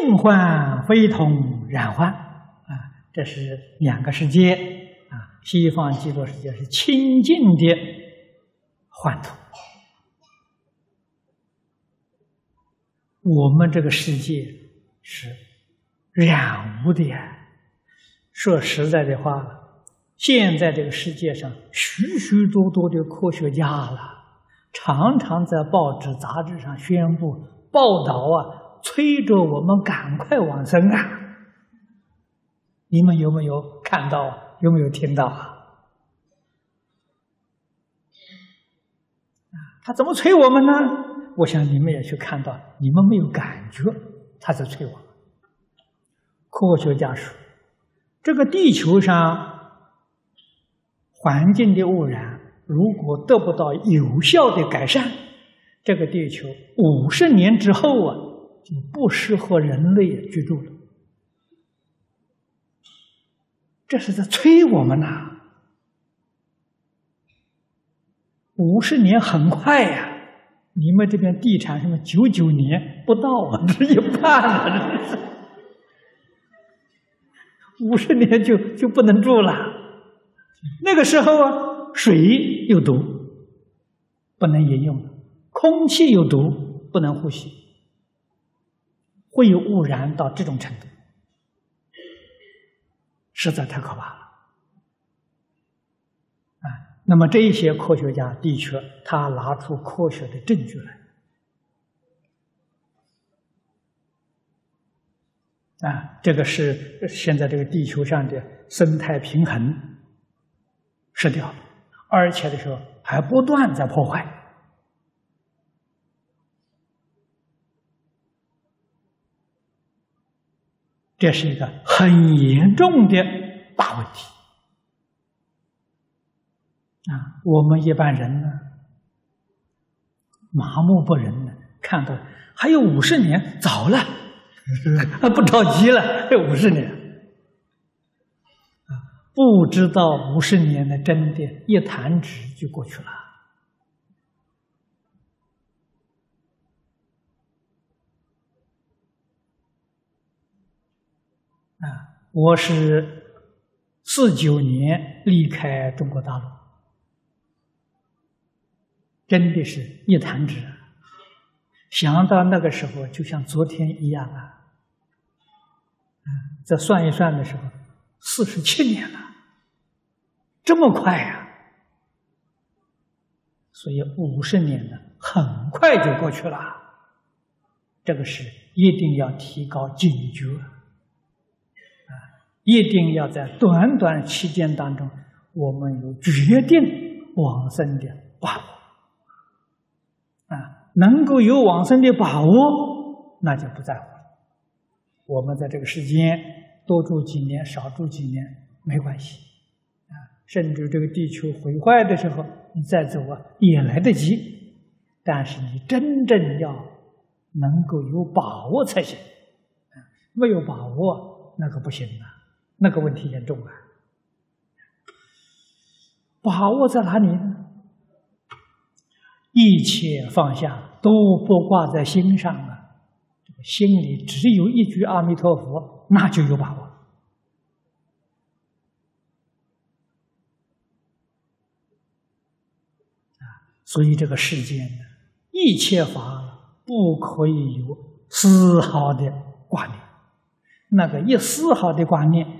净幻非同染幻啊，这是两个世界啊。西方极乐世界是清净的幻土，我们这个世界是染污的。说实在的话，现在这个世界上许许多多的科学家了，常常在报纸、杂志上宣布报道啊，催着我们赶快往生啊！你们有没有看到？有没有听到啊？他怎么催我们呢？我想你们也去看到，你们没有感觉，他在催我们。科学家说。这个地球上环境的污染，如果得不到有效的改善，这个地球五十年之后啊，就不适合人类居住了。这是在催我们呐！五十年很快呀，你们这边地产什么九九年不到啊，这一半了，这是。五十年就就不能住了，那个时候啊，水有毒，不能饮用；空气有毒，不能呼吸，会有污染到这种程度，实在太可怕了。啊，那么这一些科学家的确，他拿出科学的证据来。啊，这个是现在这个地球上的生态平衡失掉了，而且的时候还不断在破坏，这是一个很严重的大问题。啊，我们一般人呢，麻木不仁的，看到还有五十年，早了。不着急了，这五十年啊，不知道五十年的真的，一弹指就过去了。啊，我是四九年离开中国大陆，真的是一弹指，想到那个时候，就像昨天一样啊。再算一算的时候，四十七年了，这么快呀！所以五十年呢，很快就过去了。这个是一定要提高警觉！一定要在短短期间当中，我们有决定往生的把握啊！能够有往生的把握，那就不在乎了。我们在这个世间多住几年、少住几年没关系，啊，甚至这个地球毁坏的时候，你再走啊也来得及。但是你真正要能够有把握才行，啊，没有把握那可不行啊，那个问题严重啊。把握在哪里呢？一切放下，都不挂在心上啊。心里只有一句阿弥陀佛，那就有把握啊！所以这个世间呢，一切法不可以有丝毫的挂念。那个一丝毫的挂念，